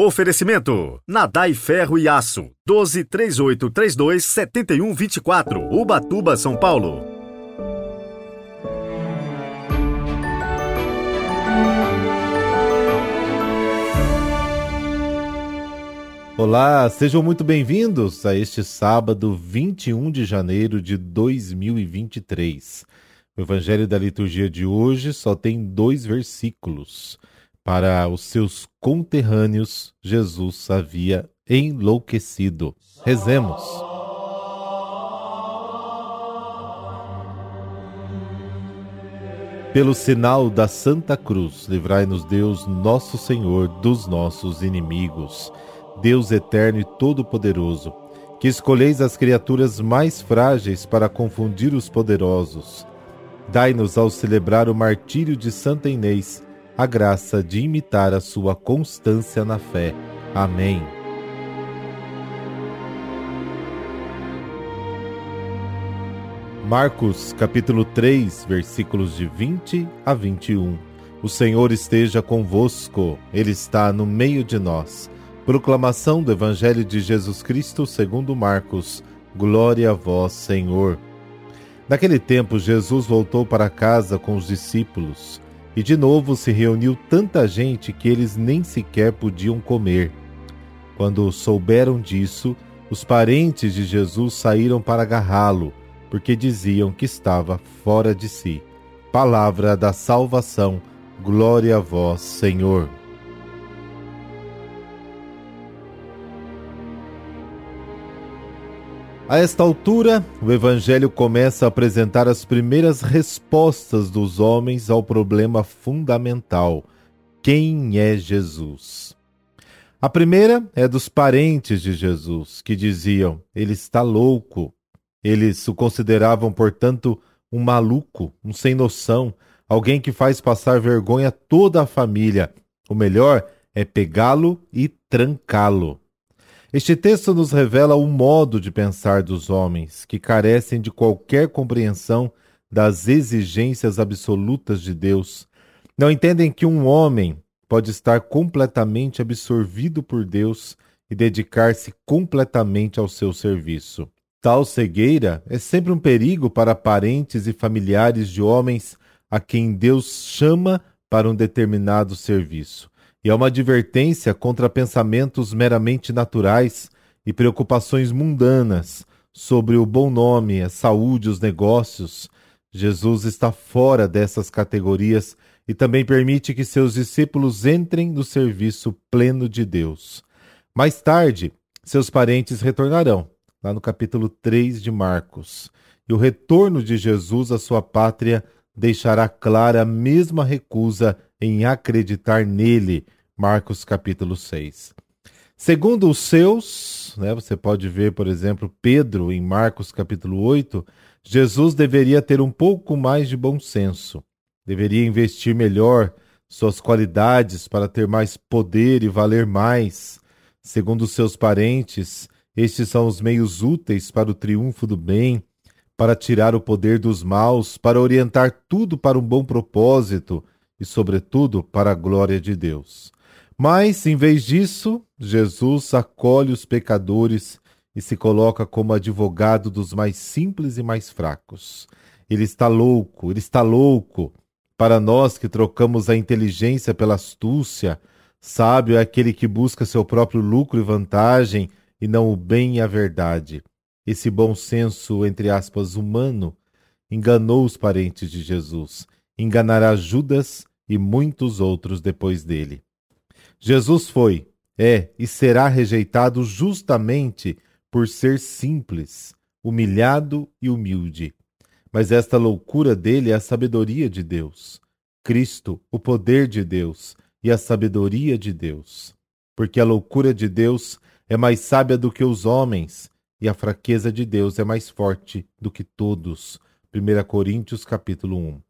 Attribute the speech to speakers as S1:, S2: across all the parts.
S1: Oferecimento: Nadai Ferro e Aço. 12 3832 7124. Ubatuba, São Paulo.
S2: Olá, sejam muito bem-vindos a este sábado 21 de janeiro de 2023. O Evangelho da liturgia de hoje só tem dois versículos. Para os seus conterrâneos, Jesus havia enlouquecido. Rezemos. Pelo sinal da Santa Cruz, livrai-nos Deus, nosso Senhor, dos nossos inimigos. Deus eterno e todo-poderoso, que escolheis as criaturas mais frágeis para confundir os poderosos. Dai-nos, ao celebrar o martírio de Santa Inês, a graça de imitar a sua constância na fé. Amém. Marcos capítulo 3, versículos de 20 a 21. O Senhor esteja convosco, Ele está no meio de nós. Proclamação do Evangelho de Jesus Cristo segundo Marcos. Glória a vós, Senhor. Naquele tempo, Jesus voltou para casa com os discípulos. E de novo se reuniu tanta gente que eles nem sequer podiam comer. Quando souberam disso, os parentes de Jesus saíram para agarrá-lo, porque diziam que estava fora de si. Palavra da salvação, glória a vós, Senhor. A esta altura, o Evangelho começa a apresentar as primeiras respostas dos homens ao problema fundamental: quem é Jesus? A primeira é dos parentes de Jesus, que diziam: ele está louco. Eles o consideravam, portanto, um maluco, um sem noção, alguém que faz passar vergonha toda a família. O melhor é pegá-lo e trancá-lo. Este texto nos revela o modo de pensar dos homens, que carecem de qualquer compreensão das exigências absolutas de Deus. Não entendem que um homem pode estar completamente absorvido por Deus e dedicar-se completamente ao seu serviço. Tal cegueira é sempre um perigo para parentes e familiares de homens a quem Deus chama para um determinado serviço e é uma advertência contra pensamentos meramente naturais e preocupações mundanas sobre o bom nome, a saúde, os negócios. Jesus está fora dessas categorias e também permite que seus discípulos entrem no serviço pleno de Deus. Mais tarde, seus parentes retornarão, lá no capítulo 3 de Marcos. E o retorno de Jesus à sua pátria deixará clara a mesma recusa em acreditar nele. Marcos capítulo 6. Segundo os seus, né, você pode ver, por exemplo, Pedro em Marcos capítulo 8, Jesus deveria ter um pouco mais de bom senso. Deveria investir melhor suas qualidades para ter mais poder e valer mais. Segundo os seus parentes, estes são os meios úteis para o triunfo do bem, para tirar o poder dos maus, para orientar tudo para um bom propósito e, sobretudo, para a glória de Deus. Mas, em vez disso, Jesus acolhe os pecadores e se coloca como advogado dos mais simples e mais fracos. Ele está louco, ele está louco. Para nós que trocamos a inteligência pela astúcia, sábio é aquele que busca seu próprio lucro e vantagem e não o bem e a verdade. Esse bom senso, entre aspas, humano, enganou os parentes de Jesus, enganará Judas e muitos outros depois dele. Jesus foi, é e será rejeitado justamente por ser simples, humilhado e humilde. Mas esta loucura dele é a sabedoria de Deus. Cristo, o poder de Deus e a sabedoria de Deus. Porque a loucura de Deus é mais sábia do que os homens, e a fraqueza de Deus é mais forte do que todos. 1 Coríntios capítulo 1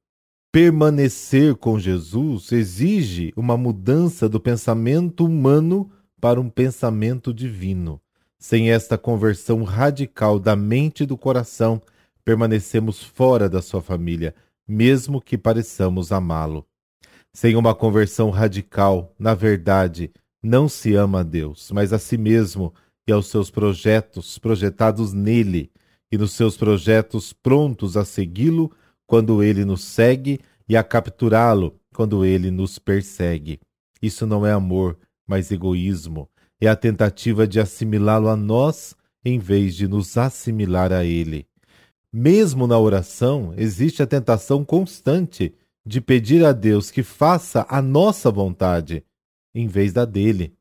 S2: permanecer com Jesus exige uma mudança do pensamento humano para um pensamento divino. Sem esta conversão radical da mente e do coração, permanecemos fora da sua família, mesmo que pareçamos amá-lo. Sem uma conversão radical, na verdade, não se ama a Deus, mas a si mesmo e aos seus projetos projetados nele, e nos seus projetos prontos a segui-lo quando ele nos segue e a capturá-lo quando ele nos persegue. Isso não é amor, mas egoísmo. É a tentativa de assimilá-lo a nós em vez de nos assimilar a ele. Mesmo na oração, existe a tentação constante de pedir a Deus que faça a nossa vontade em vez da dele.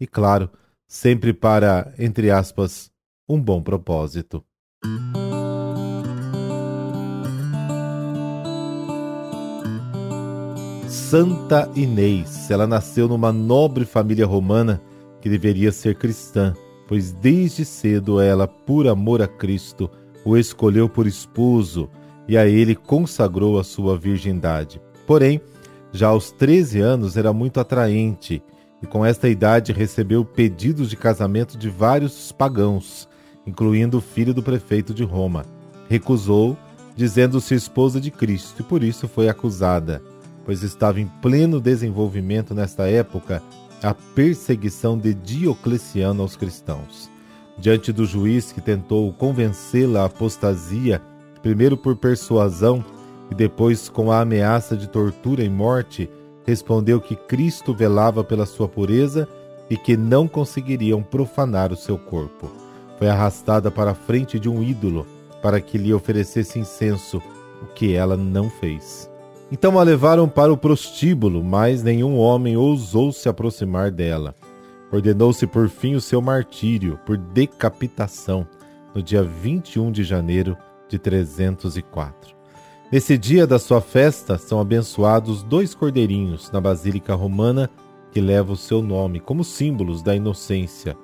S2: E claro, sempre para, entre aspas, um bom propósito. Santa Inês. Ela nasceu numa nobre família romana que deveria ser cristã, pois desde cedo ela, por amor a Cristo, o escolheu por esposo e a ele consagrou a sua virgindade. Porém, já aos 13 anos era muito atraente e com esta idade recebeu pedidos de casamento de vários pagãos, incluindo o filho do prefeito de Roma. Recusou, dizendo-se esposa de Cristo, e por isso foi acusada pois estava em pleno desenvolvimento nesta época a perseguição de Diocleciano aos cristãos. Diante do juiz que tentou convencê-la à apostasia, primeiro por persuasão e depois com a ameaça de tortura e morte, respondeu que Cristo velava pela sua pureza e que não conseguiriam profanar o seu corpo. Foi arrastada para a frente de um ídolo para que lhe oferecesse incenso, o que ela não fez. Então a levaram para o prostíbulo, mas nenhum homem ousou se aproximar dela. Ordenou-se por fim o seu martírio por decapitação no dia 21 de janeiro de 304. Nesse dia da sua festa são abençoados dois cordeirinhos na Basílica Romana que leva o seu nome como símbolos da inocência,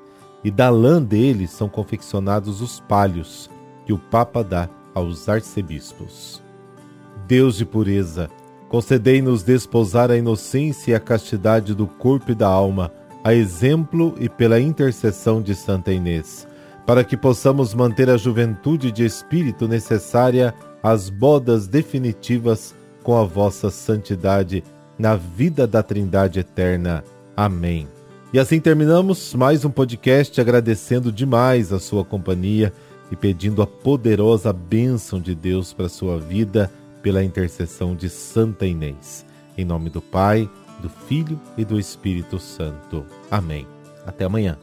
S2: e da lã deles são confeccionados os palhos que o Papa dá aos arcebispos. Deus de pureza, concedei-nos desposar a inocência e a castidade do corpo e da alma, a exemplo e pela intercessão de Santa Inês, para que possamos manter a juventude de espírito necessária às bodas definitivas com a vossa santidade na vida da Trindade eterna. Amém. E assim terminamos mais um podcast agradecendo demais a sua companhia e pedindo a poderosa bênção de Deus para a sua vida pela intercessão de Santa Inês. Em nome do Pai, do Filho e do Espírito Santo. Amém. Até amanhã.